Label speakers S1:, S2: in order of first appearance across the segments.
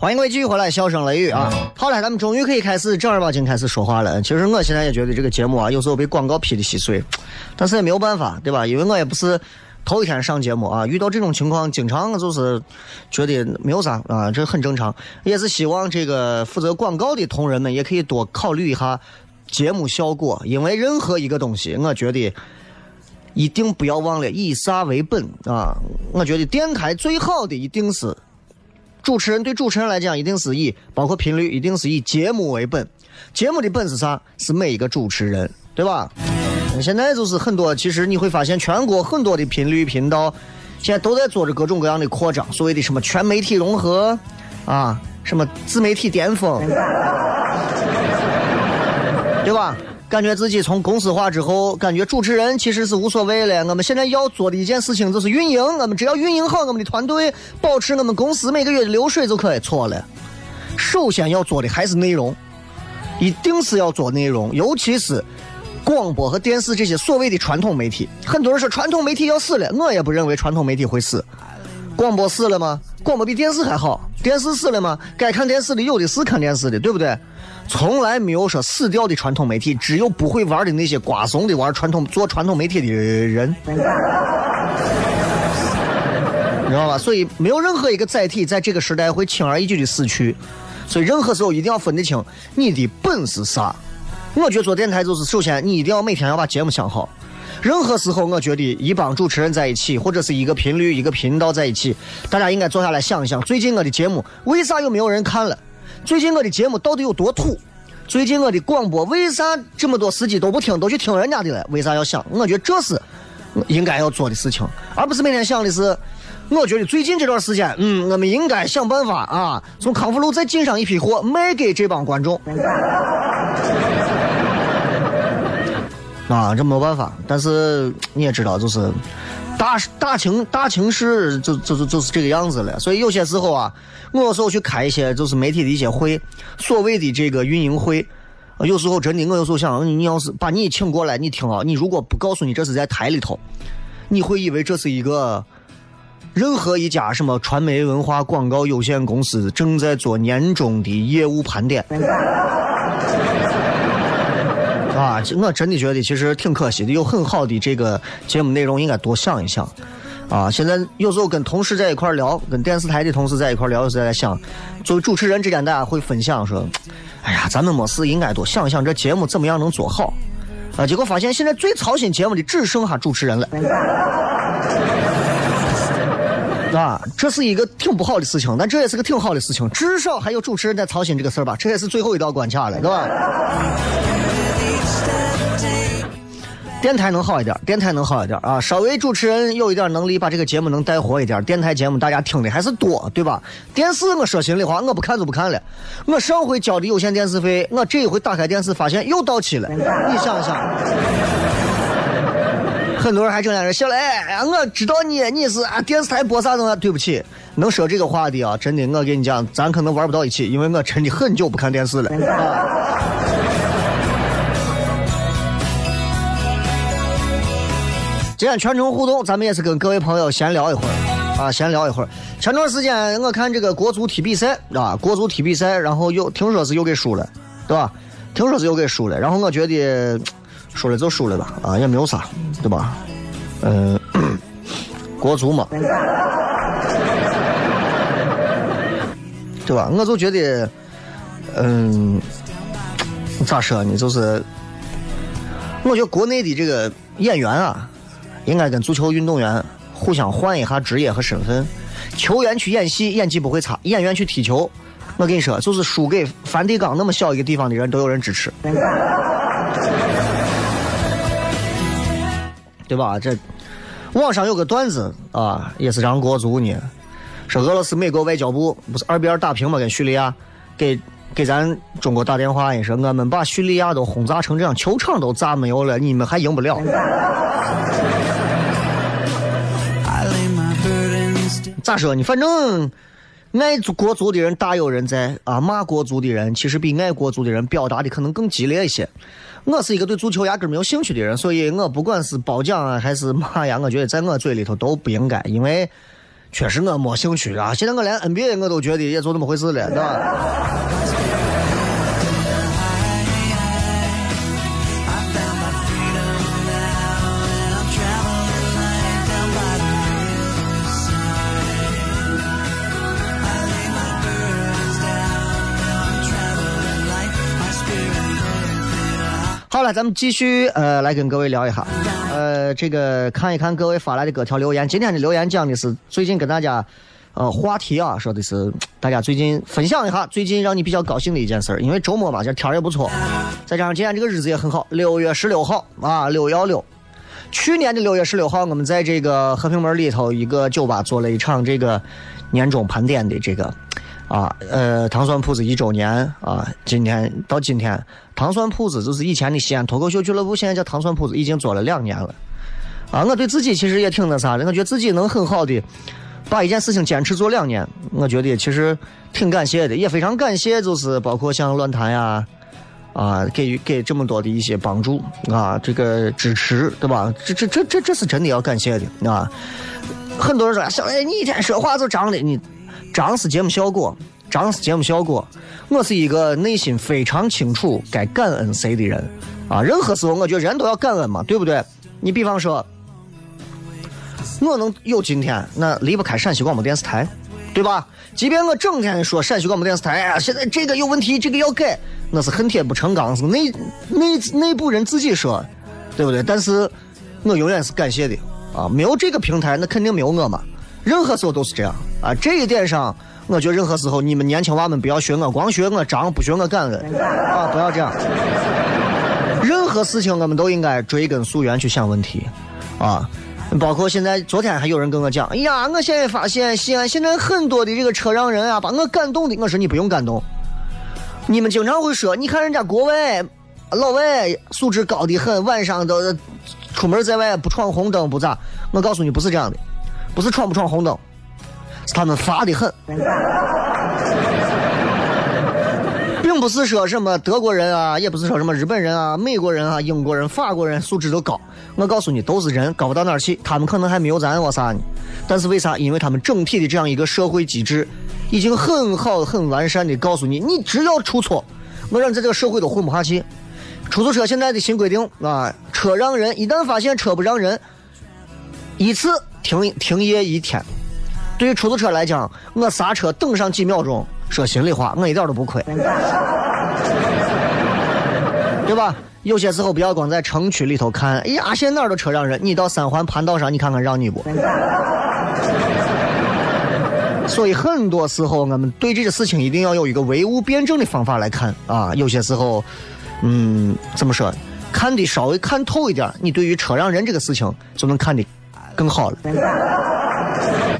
S1: 欢迎各位继续回来，笑声雷雨啊！好了，咱们终于可以开始正儿八经开始说话了。其实我现在也觉得这个节目啊，有时候被广告批的稀碎，但是也没有办法，对吧？因为我也不是头一天上节目啊，遇到这种情况，经常就是觉得没有啥啊，这很正常。也是希望这个负责广告的同仁们也可以多考虑一下节目效果，因为任何一个东西，我觉得一定不要忘了以啥为本啊！我觉得电台最好的一定是。主持人对主持人来讲，一定是以包括频率，一定是以节目为本。节目的本是啥？是每一个主持人，对吧？现在就是很多，其实你会发现，全国很多的频率频道，现在都在做着各种各样的扩张，所谓的什么全媒体融合，啊，什么自媒体巅峰，对吧？感觉自己从公司化之后，感觉主持人其实是无所谓了。我们现在要做的一件事情就是运营，我们只要运营好我们的团队，保持我们公司每个月的流水就可以。错了，首先要做的还是内容，一定是要做内容，尤其是广播和电视这些所谓的传统媒体。很多人说传统媒体要死了，我也不认为传统媒体会死。广播死了吗？广播比电视还好。电视死了吗？该看电视的有的是看电视的，对不对？从来没有说死掉的传统媒体，只有不会玩的那些瓜怂的玩传统做传统媒体的人，你知道吧？所以没有任何一个载体在这个时代会轻而易举的死去。所以任何时候一定要分得清你的本是啥。我觉得做电台就是，首先你一定要每天要把节目想好。任何时候，我觉得一帮主持人在一起，或者是一个频率、一个频道在一起，大家应该坐下来想一想，最近我的节目为啥又没有人看了？最近我的节目到底有多土？最近我的广播为啥这么多司机都不听，都去听人家的了？为啥要想？我觉得这是应该要做的事情，而不是每天想的是。我觉得最近这段时间，嗯，我们应该想办法啊，从康复路再进上一批货，卖给这帮观众。啊，这没办法。但是你也知道，就是大大情大情势，就就就就是这个样子了。所以有些时候啊。我有时候去开一些就是媒体的一些会，所谓的这个运营会，有时候真的，我有时候想，你要是把你请过来，你听啊，你如果不告诉你这是在台里头，你会以为这是一个任何一家什么传媒文化广告有限公司正在做年终的业务盘点。啊，我真的觉得其实挺可惜的，有很好的这个节目内容，应该多想一想。啊，现在有时候跟同事在一块聊，跟电视台的同事在一块聊，有时候在想，作为主持人之间，大家会分享说，哎呀，咱们没事应该多想想这节目怎么样能做好。啊，结果发现现在最操心节目的只剩下主持人了。啊，这是一个挺不好的事情，但这也是个挺好的事情，至少还有主持人在操心这个事儿吧，这也是最后一道关卡了，对吧？电台能好一点，电台能好一点啊！稍微主持人有一点能力，把这个节目能带火一点。电台节目大家听的还是多，对吧？电视我说心里话，我不看就不看了。我上回交的有线电视费，我这一回打开电视发现又到期了。你想想，很多人还整天说小雷，我知道你你是啊电视台播啥东西？对不起，能说这个话的啊，真的，我跟你讲，咱可能玩不到一起，因为我真的很久不看电视了。今天全程互动，咱们也是跟各位朋友闲聊一会儿啊，闲聊一会儿。前段时间我看这个国足踢比赛啊，国足踢比赛，然后又听说是又给输了，对吧？听说是又给输了，然后我觉得输了就输了吧，啊，也没有啥，对吧？嗯，国足嘛，对吧？我就觉得，嗯，咋说呢？就是我觉得国内的这个演员啊，应该跟足球运动员互相换一下职业和身份。球员去演戏，演技不会差；演员去踢球，我跟你说，就是输给梵蒂冈那么小一个地方的人都有人支持，对吧？这网上有个段子啊，也是让国足呢，说俄罗斯美国外交部不是二比二打平嘛，跟叙利亚，给给咱中国打电话，也说我们把叙利亚都轰炸成这样，球场都炸没有了，你们还赢不了。咋说呢？反正爱国足的人大有人在啊，骂国足的人其实比爱国足的人表达的可能更激烈一些。我是一个对足球压根没有兴趣的人，所以我不管是褒奖啊还是骂呀，我觉得在我嘴里头都不应该，因为确实我没兴趣啊。现在我连 NBA 我都觉得也就那么回事了，对吧？好了，咱们继续呃，来跟各位聊一下，呃，这个看一看各位发来的各条留言。今天的留言讲的是最近跟大家呃话题啊，说的是大家最近分享一下最近让你比较高兴的一件事儿。因为周末嘛，这天儿也不错，再加上今天这个日子也很好，六月十六号啊，六幺六。去年的六月十六号，我们在这个和平门里头一个酒吧做了一场这个年终盘点的这个。啊，呃，糖蒜铺子一周年啊，今天到今天，糖蒜铺子就是以前的西安脱口秀俱乐部，现在叫糖蒜铺子，已经做了两年了。啊，我对自己其实也挺那啥的，我觉得自己能很好的把一件事情坚持做两年，我觉得其实挺感谢的，也非常感谢，就是包括像论坛呀，啊，给予给这么多的一些帮助啊，这个支持，对吧？这这这这这是真的要感谢的啊。很多人说小雷，你一天说话就张的你。张是节目效果，张是节目效果。我是一个内心非常清楚该感恩谁的人啊！任何时候，我觉得人都要感恩嘛，对不对？你比方说，我能有今天，那离不开陕西广播电视台，对吧？即便我整天说陕西广播电视台，哎呀，现在这个有问题，这个要改，那是恨铁不成钢，是内内内部人自己说，对不对？但是，我永远是感谢的啊！没有这个平台，那肯定没有我嘛。任何时候都是这样啊！这一点上，我觉得任何时候你们年轻娃们不要学我，光学我张，不学我感恩啊！不要这样。任何事情我们都应该追根溯源去想问题啊！包括现在，昨天还有人跟我讲：“哎呀，我现在发现西安现在很多的这个车让人啊，把我感动的。”我说你不用感动，你们经常会说，你看人家国外老外素质高的很，晚上都出门在外不闯红灯不咋。我告诉你，不是这样的。不是闯不闯红灯，是他们发的很，并不是说什么德国人啊，也不是说什么日本人啊、美国人啊、英国人、法国人素质都高。我告诉你，都是人，高不到哪儿去。他们可能还没有咱我啥呢，但是为啥？因为他们整体的这样一个社会机制已经很好、很完善的告诉你，你只要出错，我让你在这个社会都混不下去。出租车现在的新规定啊，车让人，一旦发现车不让人，一次。停停业一天，对于出租车来讲，我刹车等上几秒钟，说心里话，我一点都不亏，对吧？有些时候不要光在城区里头看，哎呀，现在哪儿都车让人，你到三环盘道上，你看看让你不？所以很多时候，我们对这个事情一定要有一个唯物辩证的方法来看啊。有些时候，嗯，怎么说？看的稍微看透一点，你对于车让人这个事情就能看的。更好了。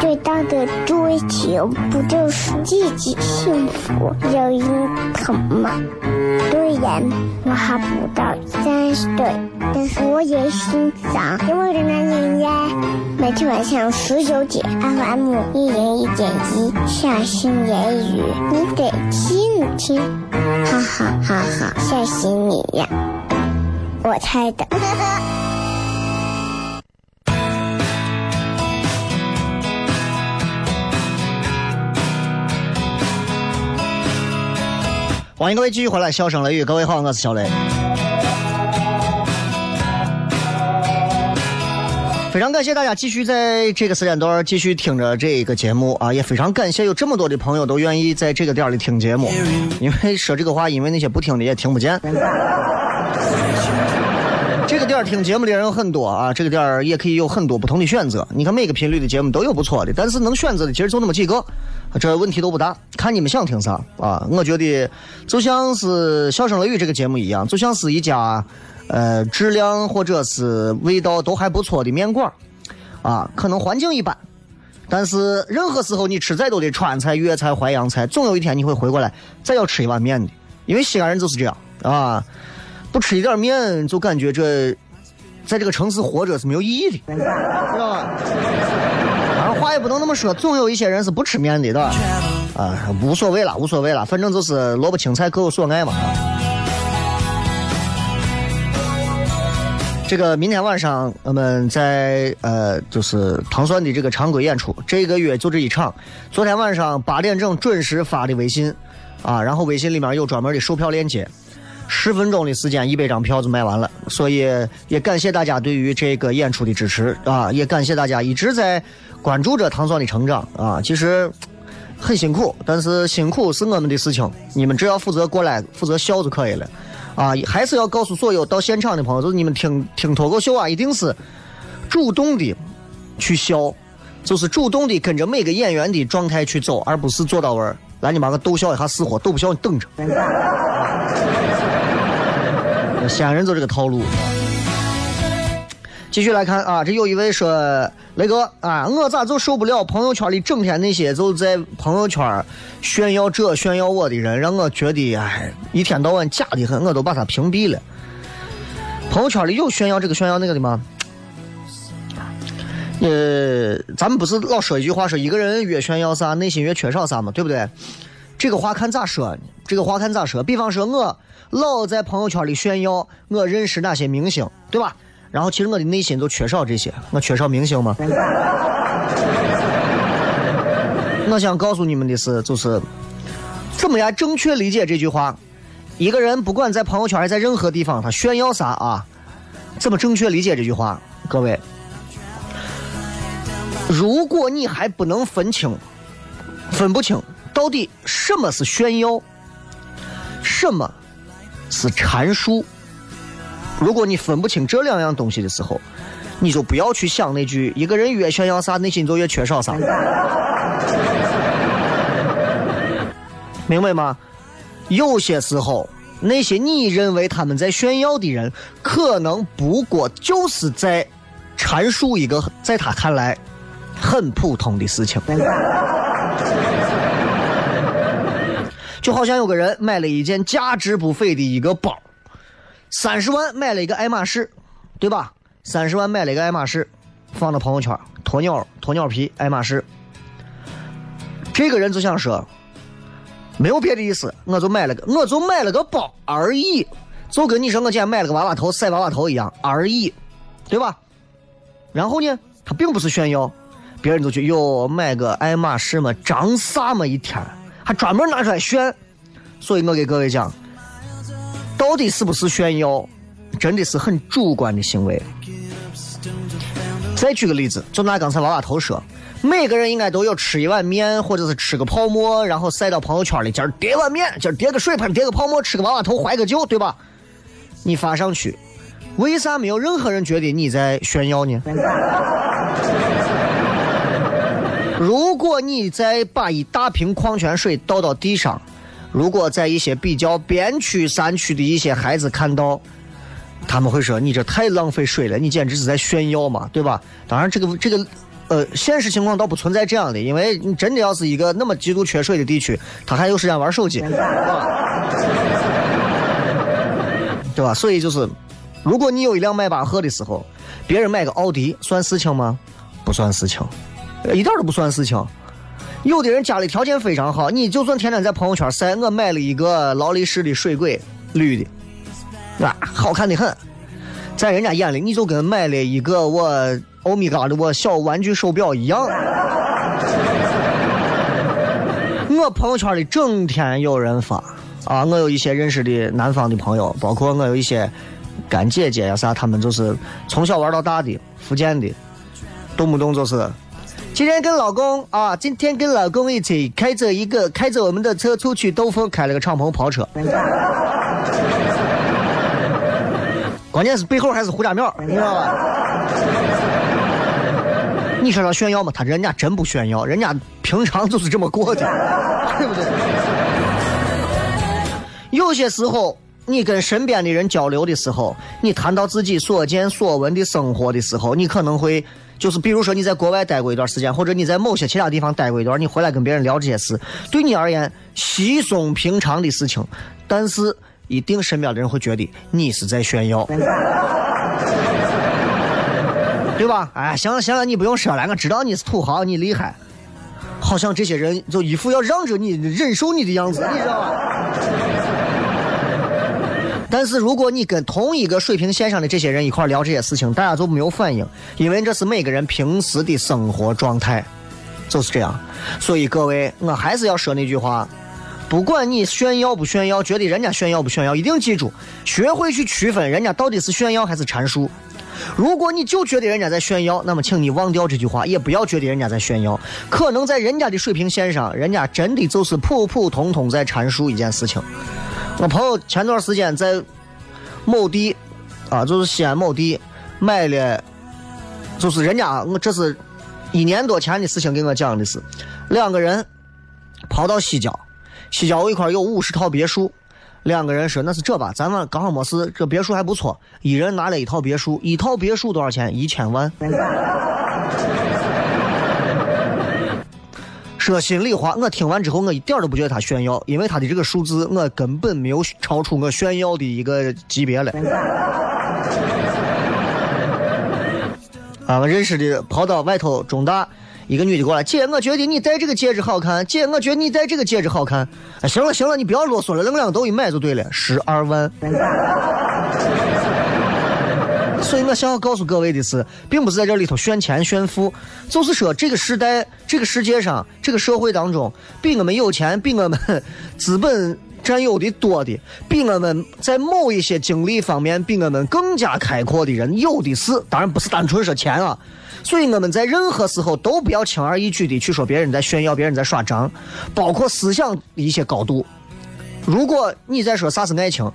S2: 最大的追求不就是自己幸福、有人疼吗？虽然我还不到三十岁，但是我也心脏因为的男人呀。每天晚上十九点，FM 一人一点一，下心言语，你得听听，哈哈哈哈，吓死你呀！我猜的。
S1: 欢迎各位继续回来，笑声雷雨，各位好，我是小雷。非常感谢大家继续在这个时间段继续听着这个节目啊，也非常感谢有这么多的朋友都愿意在这个店里听节目，因为说这个话，因为那些不听的也听不见。听节目的人很多啊，这个点儿也可以有很多不同的选择。你看每个频率的节目都有不错的，但是能选择的其实就那么几个，这问题都不大，看你们想听啥啊。我觉得就像是《笑声雷雨》这个节目一样，就像是一家呃质量或者是味道都还不错的面馆啊，可能环境一般，但是任何时候你吃再多的川菜、粤菜、淮扬菜，总有一天你会回过来再要吃一碗面的，因为西安人就是这样啊。不吃一点面，就感觉这在这个城市活着是没有意义的，知道吧？反正话也不能那么说，总有一些人是不吃面的，对吧？啊，无所谓了，无所谓了，反正就是萝卜青菜各有所爱嘛。这个明天晚上我们在呃，就是糖蒜的这个常规演出，这个月就这一场。昨天晚上八点整准时发的微信，啊，然后微信里面有专门的售票链接。十分钟的时间，一百张票就卖完了，所以也感谢大家对于这个演出的支持啊！也感谢大家一直在关注着唐蒜的成长啊！其实很辛苦，但是辛苦是我们的事情，你们只要负责过来，负责笑就可以了啊！还是要告诉所有到现场的朋友，就是你们听听脱口秀啊，一定是主动的去笑，就是主动的跟着每个演员的状态去走，而不是坐到位儿来你妈个逗笑一下死活，逗不笑你等着。西安人就这个套路。继续来看啊，这有一位说雷哥啊，我咋就受不了朋友圈里整天那些就在朋友圈炫耀这炫耀我的人，让我觉得哎，一天到晚假的很，我都把他屏蔽了。朋友圈里有炫耀这个炫耀那个的吗？呃，咱们不是老说一句话，说一个人越炫耀啥，内心越缺少啥嘛，对不对？这个话看咋说？这个话看咋说？比方说我。老在朋友圈里炫耀我认识哪些明星，对吧？然后其实我的内心就缺少这些，我缺少明星吗？我想告诉你们的是，就是怎么样正确理解这句话。一个人不管在朋友圈还是在任何地方，他炫耀啥啊？怎么正确理解这句话？各位，如果你还不能分清、分不清到底什么是炫耀，什么？是阐述。如果你分不清这两样东西的时候，你就不要去想那句“一个人越炫耀啥，内心就越缺少啥”。明白吗？有些时候，那些你认为他们在炫耀的人，可能不过就是在阐述一个在他看来很普通的事情。就好像有个人买了一件价值不菲的一个包，三十万买了一个爱马仕，对吧？三十万买了一个爱马仕，放到朋友圈，鸵鸟鸵鸟皮爱马仕。这个人就想说，没有别的意思，我就买了个，我就买了个包而已，就跟你说我今天买了个娃娃头，晒娃娃头一样而已，对吧？然后呢，他并不是炫耀，别人就去哟买个爱马仕嘛，长啥嘛一天。还专门拿出来炫，所以我给各位讲，到底是不是炫耀，真的是很主观的行为。再举个例子，就拿刚才娃娃头说，每个人应该都有吃一碗面，或者是吃个泡沫，然后晒到朋友圈里。今儿叠碗面，今儿叠个水盆，叠个泡沫，吃个娃娃头，怀个酒，对吧？你发上去，为啥没有任何人觉得你在炫耀呢？如果你再把一大瓶矿泉水倒到地上，如果在一些比较边区山区的一些孩子看到，他们会说：“你这太浪费水了，你简直是在炫耀嘛，对吧？”当然，这个这个。呃，现实情况倒不存在这样的，因为你真的要是一个那么极度缺水的地区，他还有时间玩手机，对吧？所以就是，如果你有一辆迈巴赫的时候，别人买个奥迪算事情吗？不算事情，一点都不算事情。有的人家里条件非常好，你就算天天在朋友圈晒，我买了一个劳力士的水鬼，绿的，啊，好看的很，在人家眼里，你就跟买了一个我。欧米伽的我小玩具手表一样，我朋友圈里整天有人发啊，我有一些认识的南方的朋友，包括我有一些干姐姐呀啥，他们就是从小玩到大的福建的，动不动就是今天跟老公啊，今天跟老公一起开着一个开着我们的车出去兜风，开了个敞篷跑车，关键是背后还是胡家庙，你知道吧？你说他炫耀吗？他人家真不炫耀，人家平常就是这么过的，对不对？有些时候，你跟身边的人交流的时候，你谈到自己所见所闻的生活的时候，你可能会就是，比如说你在国外待过一段时间，或者你在某些其他地方待过一段，你回来跟别人聊这些事，对你而言稀松平常的事情，但是一定身边的人会觉得你是在炫耀。对吧？哎，行了行了，你不用说了，我知道你是土豪，你厉害。好像这些人就一副要让着你、忍受你的样子，你知道吧？但是如果你跟同一个水平线上的这些人一块聊这些事情，大家就没有反应，因为这是每个人平时的生活状态，就是这样。所以各位，我还是要说那句话：不管你炫耀不炫耀，觉得人家炫耀不炫耀，一定记住，学会去区分人家到底是炫耀还是阐述。如果你就觉得人家在炫耀，那么请你忘掉这句话，也不要觉得人家在炫耀。可能在人家的水平线上，人家真的就是普普通通在阐述一件事情。我朋友前段时间在某地，啊，就是西安某地买了，就是人家我这是一年多前的事情，给我讲的是两个人跑到西郊，西郊有一块有五十套别墅。两个人说：“那是这吧，咱们刚好没事，这别墅还不错，一人拿了一套别墅，一套别墅多少钱？一千万。说心里话，我听完之后，我一点都不觉得他炫耀，因为他的这个数字，我根本没有超出我炫耀的一个级别了。啊，我认识的跑到外头中大。”一个女的过来，姐，我觉得你戴这个戒指好看。姐，我觉得你戴这个戒指好看。哎，行了行了，你不要啰嗦了，那两个都一买就对了，十二万。所以我想要告诉各位的是，并不是在这里头炫钱炫富，就是说这个时代、这个世界上、这个社会当中，比我们有钱、比我们 资本占有的多的，比我们在某一些经历方面比我们更加开阔的人有的是。当然不是单纯说钱啊。所以我们在任何时候都不要轻而易举的去说别人在炫耀，别人在耍张，包括思想一些高度。如果你在说啥是爱情，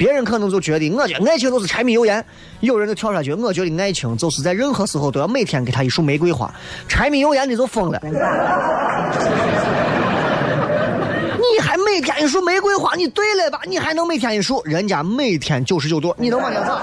S1: 别人可能就觉得我觉得爱情就是柴米油盐，有人就跳出去，我觉得爱情就是在任何时候都要每天给他一束玫瑰花，柴米油盐的就疯了。你还每天一束玫瑰花，你对了吧？你还能每天一束？人家每天九十九朵，你能往前咋？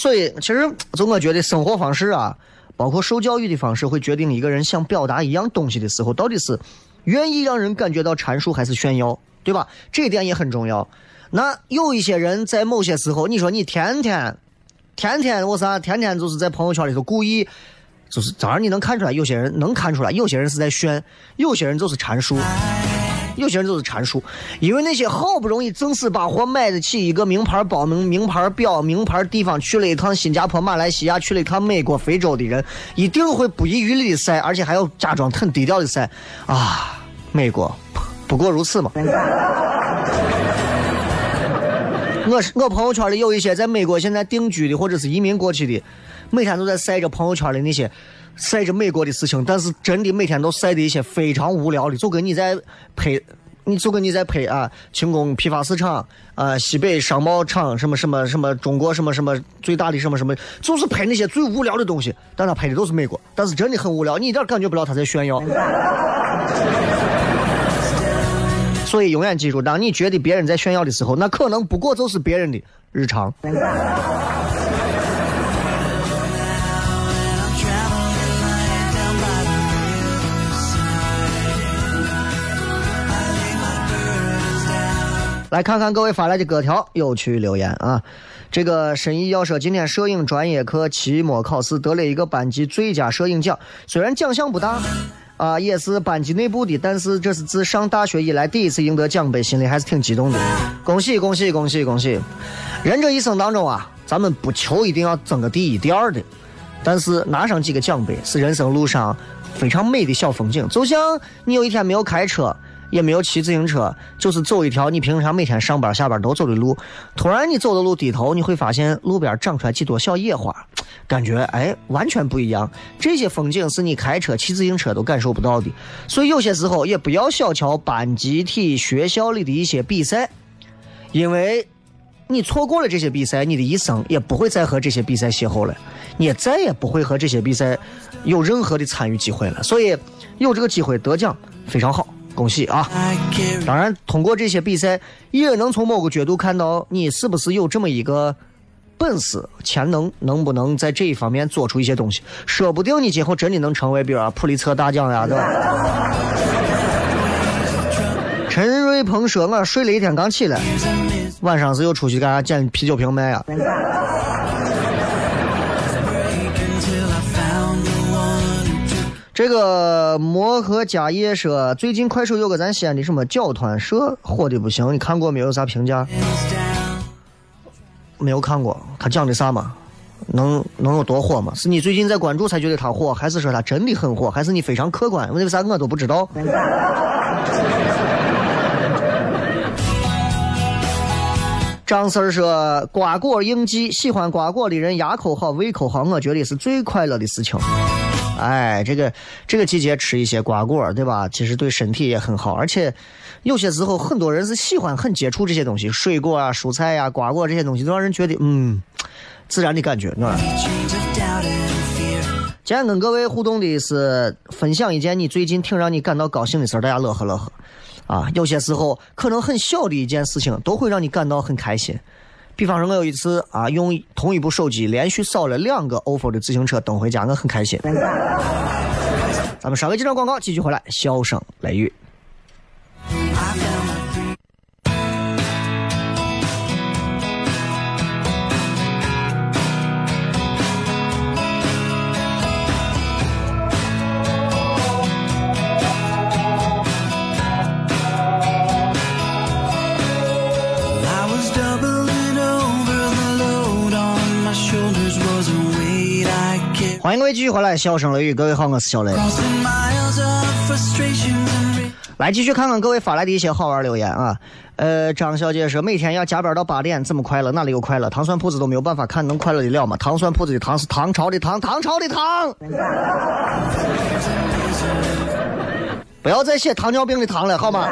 S1: 所以，其实就我觉得生活方式啊，包括受教育的方式，会决定一个人想表达一样东西的时候，到底是愿意让人感觉到阐述还是炫耀，对吧？这一点也很重要。那有一些人在某些时候，你说你天天、天天我啥，天天就是在朋友圈里头故意，就是当然你能看出来，有些人能看出来，有些人是在炫，有些人就是阐述。有些人就是阐述，因为那些好不容易挣死把活买得起一个名牌包、名名牌表、名牌地方去了一趟新加坡、马来西亚，去了一趟美国、非洲的人，一定会不遗余力的晒，而且还要假装很低调的晒。啊，美国，不过如此嘛。我是我朋友圈里有一些在美国现在定居的或者是移民过去的，每天都在晒着朋友圈里那些晒着美国的事情，但是真的每天都晒的一些非常无聊的，就跟你在拍，你就跟你在拍啊，轻工批发市场啊，西北商贸厂什么什么什么，中国什么什么最大的什么什么，就是拍那些最无聊的东西，但他拍的都是美国，但是真的很无聊，你一点感觉不到他在炫耀。所以永远记住，当你觉得别人在炫耀的时候，那可能不过就是别人的日常。来看看各位发来的各条有趣留言啊！这个申遗要说，今天摄影专业课期末考试得了一个班级最佳摄影奖，虽然奖项不大。啊，也是班级内部的，但是这是自上大学以来第一次赢得奖杯，心里还是挺激动的。恭喜恭喜恭喜恭喜！人这一生当中啊，咱们不求一定要争个第一第二的，但是拿上几个奖杯是人生路上非常美的小风景。就像你有一天没有开车。也没有骑自行车，就是走一条你平常每天上班下班都走的路。突然你走的路低头，你会发现路边长出来几朵小野花，感觉哎完全不一样。这些风景是你开车骑自行车都感受不到的。所以有些时候也不要小瞧班集体学校里的一些比赛，因为你错过了这些比赛，你的一生也不会再和这些比赛邂逅了，你也再也不会和这些比赛有任何的参与机会了。所以有这个机会得奖非常好。恭喜啊！当然，通过这些比赛，也能从某个角度看到你是不是有这么一个本事、潜能，能不能在这一方面做出一些东西。说不定你今后真的能成为，比如普利策大奖呀，对吧？陈瑞鹏说：“我睡了一天，刚起来，晚上是又出去干啥？捡啤酒瓶卖呀？”这个摩诃迦叶说，最近快手有个咱西安的什么角团社火的不行，你看过没有？啥评价？没有看过，他讲的啥嘛？能能有多火吗？是你最近在关注才觉得他火，还是说他真的很火？还是你非常客观？为啥我都不知道？张四儿说，瓜果应季，喜欢瓜果的人牙口好，胃口好，我觉得是最快乐的事情。哎，这个这个季节吃一些瓜果，对吧？其实对身体也很好，而且有些时候很多人是喜欢很接触这些东西，水果啊、蔬菜呀、瓜果这些东西，都让人觉得嗯，自然的感觉，是吧？今天跟各位互动的是分享一件你最近挺让你感到高兴的事儿，大家乐呵乐呵。啊，有些时候可能很小的一件事情，都会让你感到很开心。比方说，我有一次啊，用同一部手机连续扫了两个 ofo 的自行车等回家，我很开心。咱们稍微几张广告，继续回来，笑声雷雨。欢迎各位继续回来，笑声雷雨，各位好，我是小雷。来继续看看各位发来的一些好玩留言啊。呃，张小姐说每天要加班到八点，怎么快乐？哪里有快乐？糖蒜铺子都没有办法看，能快乐的了吗？糖蒜铺子的糖是唐朝的糖，唐朝的糖。不要再写糖尿病的糖了，好吗？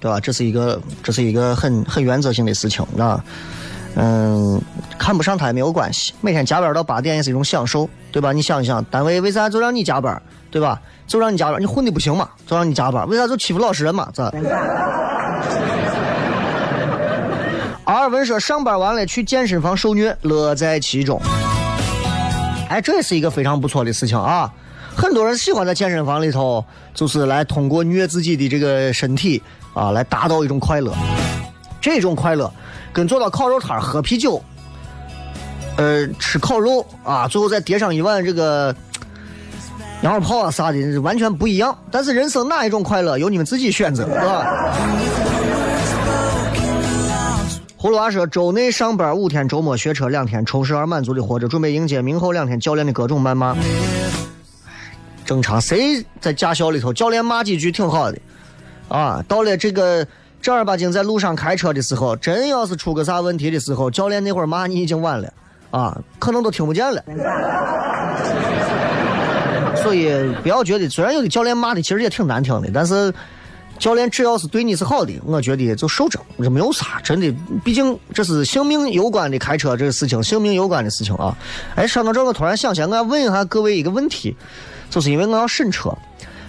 S1: 对吧？这是一个，这是一个很很原则性的事情，啊。嗯，看不上他也没有关系。每天加班到八点也是一种享受，对吧？你想一想，单位为啥就让你加班，对吧？就让你加班，你混的不行嘛，就让你加班。为啥就欺负老实人嘛？这。阿尔文说，上班完了去健身房受虐，乐在其中。哎，这也是一个非常不错的事情啊！很多人喜欢在健身房里头，就是来通过虐自己的这个身体啊，来达到一种快乐。这种快乐。跟坐到烤肉摊喝啤酒，呃，吃烤肉啊，最后再叠上一碗这个羊肉泡啊啥的，完全不一样。但是人生哪一种快乐，由你们自己选择，是吧？葫芦娃说：周内上班五天，周末学车两天，充实而满足的活着，准备迎接明后两天教练的各种谩骂。正常。谁在驾校里头，教练骂几句挺好的，啊，到了这个正儿八经在路上开车的时候，真要是出个啥问题的时候，教练那会儿骂你已经晚了，啊，可能都听不见了。所以不要觉得，虽然有的教练骂的其实也挺难听的，但是。教练只要是对你是好的，我觉得就受着，这没有啥，真的，毕竟这是性命攸关的开车这个事情，性命攸关的事情啊。哎，说到这，我突然想起来，我要问一下各位一个问题，就是因为我要审车，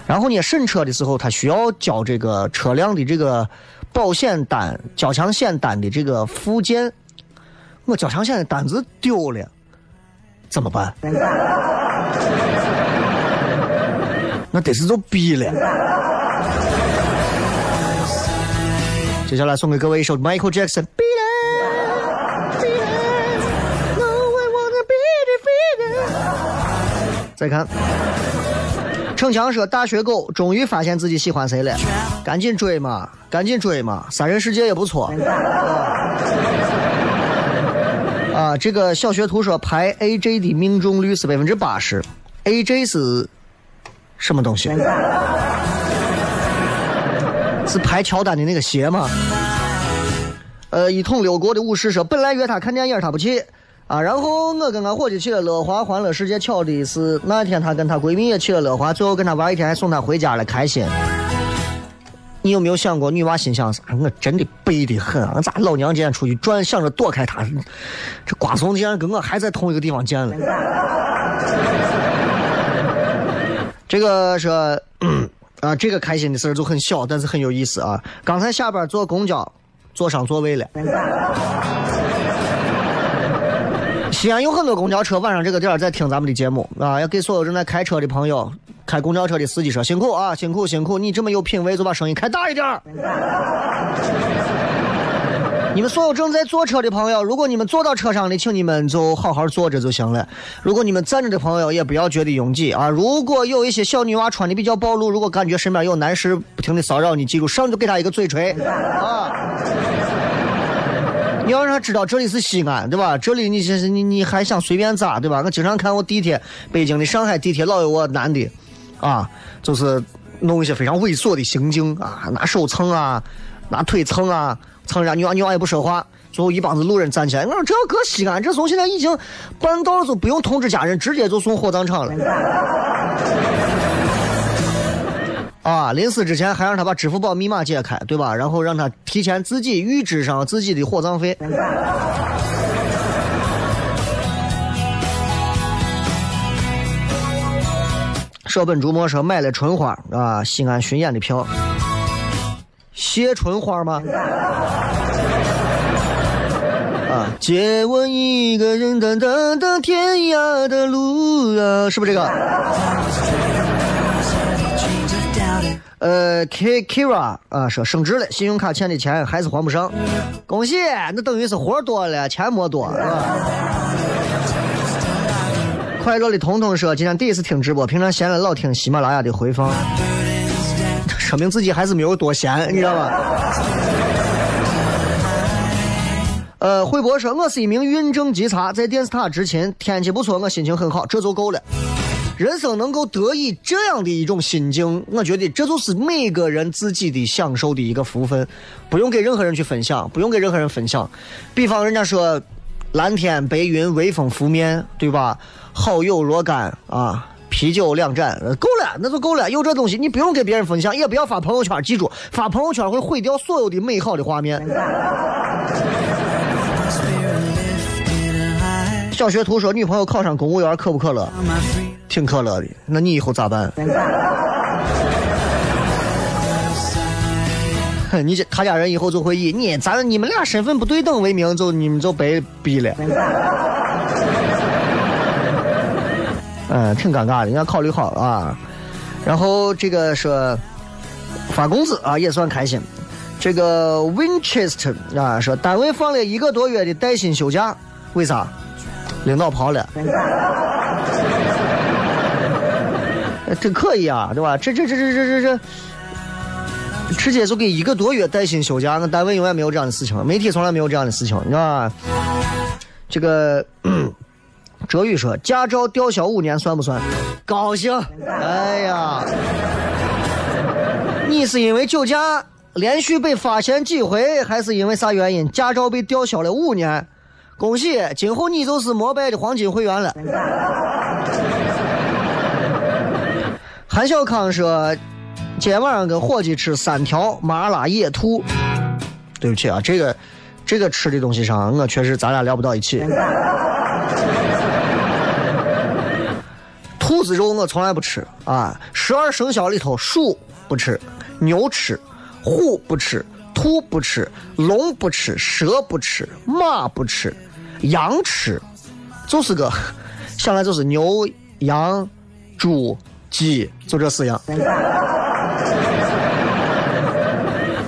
S1: 然后呢，审车的时候他需要交这个车辆的这个保险单、交强险单的这个附件，我交强险的单子丢了，怎么办？那得是就逼了。接下来送给各位一首 Michael Jackson。再看，逞强说大学狗终于发现自己喜欢谁了，赶紧追嘛，赶紧追嘛，三人世界也不错。啊，这个小学徒说排 AJ 的命中率是百分之八十，AJ 是什么东西？是排乔丹的那个鞋吗？呃，一统六国的武士说，本来约他看电影他不去啊，然后我跟俺伙计去了乐华欢乐世界，巧的是那天她跟她闺蜜也去了乐华，最后跟她玩一天，还送她回家了，开心。你有没有想过女娃心想啥？我真的背的很，啊咋老娘今天出去转，想着躲开她，这瓜怂竟然跟我还在同一个地方见了。这个说。啊，这个开心的事儿就很小，但是很有意思啊！刚才下班坐公交，坐上座位了。西安有很多公交车，晚上这个点儿在听咱们的节目啊！要给所有正在开车的朋友、开公交车的司机说辛苦啊，辛苦辛苦！你这么有品位，就把声音开大一点儿。你们所有正在坐车的朋友，如果你们坐到车上的，请你们就好好坐着就行了。如果你们站着的朋友，也不要觉得拥挤啊。如果有一些小女娃穿的比较暴露，如果感觉身边有男士不停的骚扰你，记住上就给他一个嘴锤啊！你要让他知道这里是西安，对吧？这里你你你还想随便咋，对吧？我经常看我地铁，北京的、上海地铁老有我男的，啊，就是弄一些非常猥琐的行径啊，拿手蹭啊，拿腿蹭啊。蹭人家女娃，女娃也不说话，最后一帮子路人站起来。我说这要搁西安，这从现在已经半道，就不用通知家人，直接就送火葬场了。啊，临死之前还让他把支付宝密码解开，对吧？然后让他提前自己预支上自己的火葬费。舍本逐末说买了春花啊，西安巡演的票。谢春花吗？啊，借我一个人，等等等天涯的路啊，是不是这个？呃，K Kira 啊，说升职了，信用卡欠的钱还是还不上，恭喜，那等于是活多了，钱没多，啊？快乐的彤彤说，今天第一次听直播，平常闲了老听喜马拉雅的回放。说明自己还是没有多闲，你知道吧？呃，慧博说，我是一名运政稽查，在电视塔执勤，天气不错，我心情很好，这就够了。人生能够得以这样的一种心境，我觉得这就是每个人自己的享受的一个福分，不用给任何人去分享，不用给任何人分享。比方人家说，蓝天白云，微风拂面，对吧？好友若干啊。啤酒两盏，够了，那就够了。有这东西，你不用给别人分享，也不要发朋友圈。记住，发朋友圈会毁掉所有的美好的画面。小学徒说，女朋友考上公务员可不可乐？挺可乐的。那你以后咋办？你这他家人以后就会以你咱你们俩身份不对等为名，就你们就白逼了。嗯，挺尴尬的，你要考虑好啊。然后这个说发工资啊，也算开心。这个 Winchester 啊说单位放了一个多月的带薪休假，为啥？领导跑了。真可以啊，对吧？这这这这这这这，直接就给一个多月带薪休假，那单位永远没有这样的事情，媒体从来没有这样的事情，你知道吧？这个。哲宇说：“驾照吊销五年算不算？”高兴。哎呀，你是因为酒驾连续被发现几回，还是因为啥原因？驾照被吊销了五年？恭喜，今后你就是摩拜的黄金会员了。韩小康说：“今天晚上跟伙计吃三条麻辣野兔。”对不起啊，这个这个吃的东西上，我确实咱俩聊不到一起。兔子肉我从来不吃啊，十二生肖里头鼠不吃，牛吃，虎不吃，兔不吃，龙不吃，蛇不吃，马不吃。羊吃，就是个 想来就是牛、羊、猪、鸡，就这四样。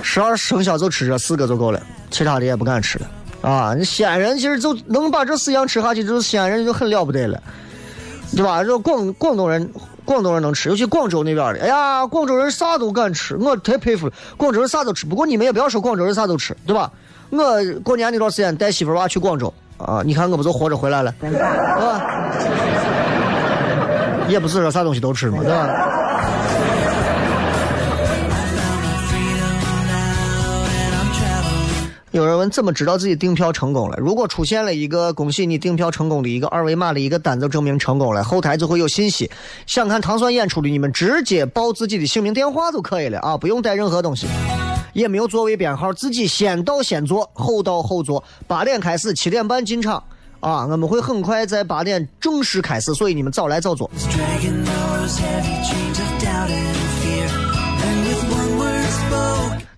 S1: 十二生肖就吃这四个就够了，其他的也不敢吃了。啊，你西安人其实就能把这四样吃下去，就是西安人就很了不得了，对吧？这广广东人，广东人能吃，尤其广州那边的，哎呀，广州人啥都敢吃，我太佩服了。广州人啥都吃，不过你们也不要说广州人啥都吃，对吧？我过年那段时间带媳妇娃去广州。啊！你看我不就活着回来了，啊？也不是说啥东西都吃嘛，对吧？有人问怎么知道自己订票成功了？如果出现了一个恭喜你订票成功的一个二维码的一个单子，证明成功了，后台就会有信息。想看糖蒜演出的你们直接报自己的姓名电话就可以了啊，不用带任何东西。也没有座位编号，自己先到先坐，后到后坐。八点开始，七点半进场。啊，我们会很快在八点正式开始，所以你们早来早做。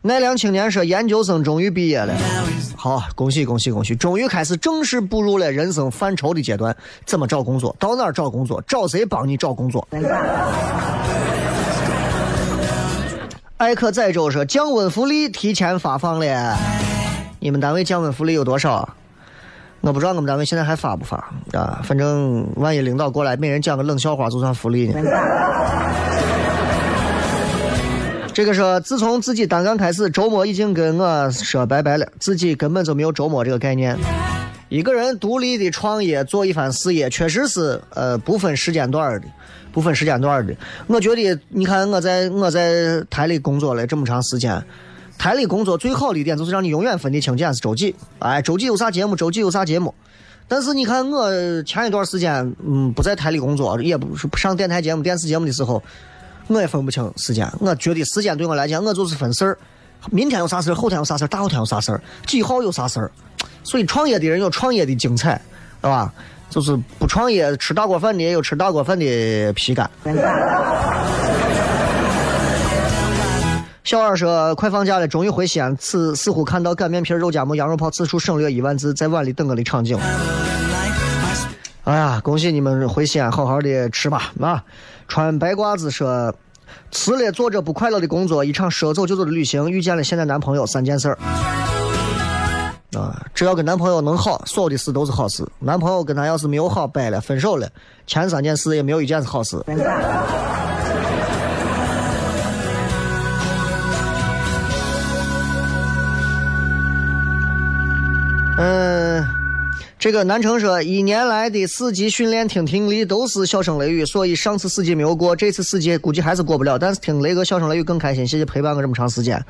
S1: 奈良青年说，研究生终于毕业了，好，恭喜恭喜恭喜，终于开始正式步入了人生范畴的阶段。怎么找工作？到哪儿找工作？找谁帮你找工作？艾克载舟说：“降温福利提前发放了，你们单位降温福利有多少？我不知道我们单位现在还发不发啊？反正万一领导过来，每人讲个冷笑话就算福利呢。”这个说，自从自己单干开始，周末已经跟我说拜拜了，自己根本就没有周末这个概念。一个人独立的创业做一番事业，确实是呃不分时间段的。不分时间段的，我觉得你看我在我在台里工作了这么长时间，台里工作最好的一点就是让你永远分得清，今天是周几，哎，周几有啥节目，周几有啥节目。但是你看我前一段时间，嗯，不在台里工作，也不是不上电台节目、电视节目的时候，我也分不清时间。我觉得时间对我来讲，我就是分事儿，明天有啥事儿，后天有啥事儿，大后天有啥事儿，几号有啥事儿。所以创业的人有创业的精彩，是吧？就是不创业吃大锅饭的也有吃大锅饭的皮干。小二说：“快放假了，终于回西安，此似乎看到擀面皮、肉夹馍、羊肉泡，此处省略一万字，在碗里等我的场景。”哎呀，恭喜你们回西安，好好的吃吧啊！穿白褂子说：“辞了做着不快乐的工作，一场说走就走的旅行，遇见了现在男朋友，三件事儿。”啊，只要跟男朋友能好，所有的事都是好事。男朋友跟他要是没有好，掰了，分手了，前三件事也没有一件是好事。这个南城说，一年来的四级训练听听力都是笑声雷雨，所以上次四级没有过，这次四级估计还是过不了。但是听雷哥笑声雷雨更开心，谢谢陪伴我这么长时间。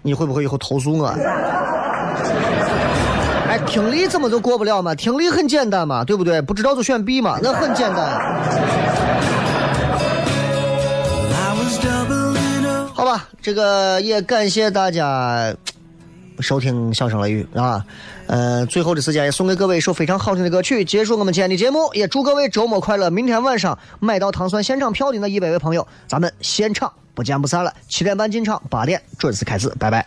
S1: 你会不会以后投诉我？哎听力怎么就过不了嘛？听力很简单嘛，对不对？不知道就选 B 嘛，那很简单。好吧，这个也感谢大家收听《笑声雷雨》啊。呃，最后的时间也送给各位一首非常好听的歌曲，结束我们今天的节目。也祝各位周末快乐！明天晚上买到糖蒜现场票的那一百位朋友，咱们现场不见不散了。七点半进场，八点准时开始，拜拜。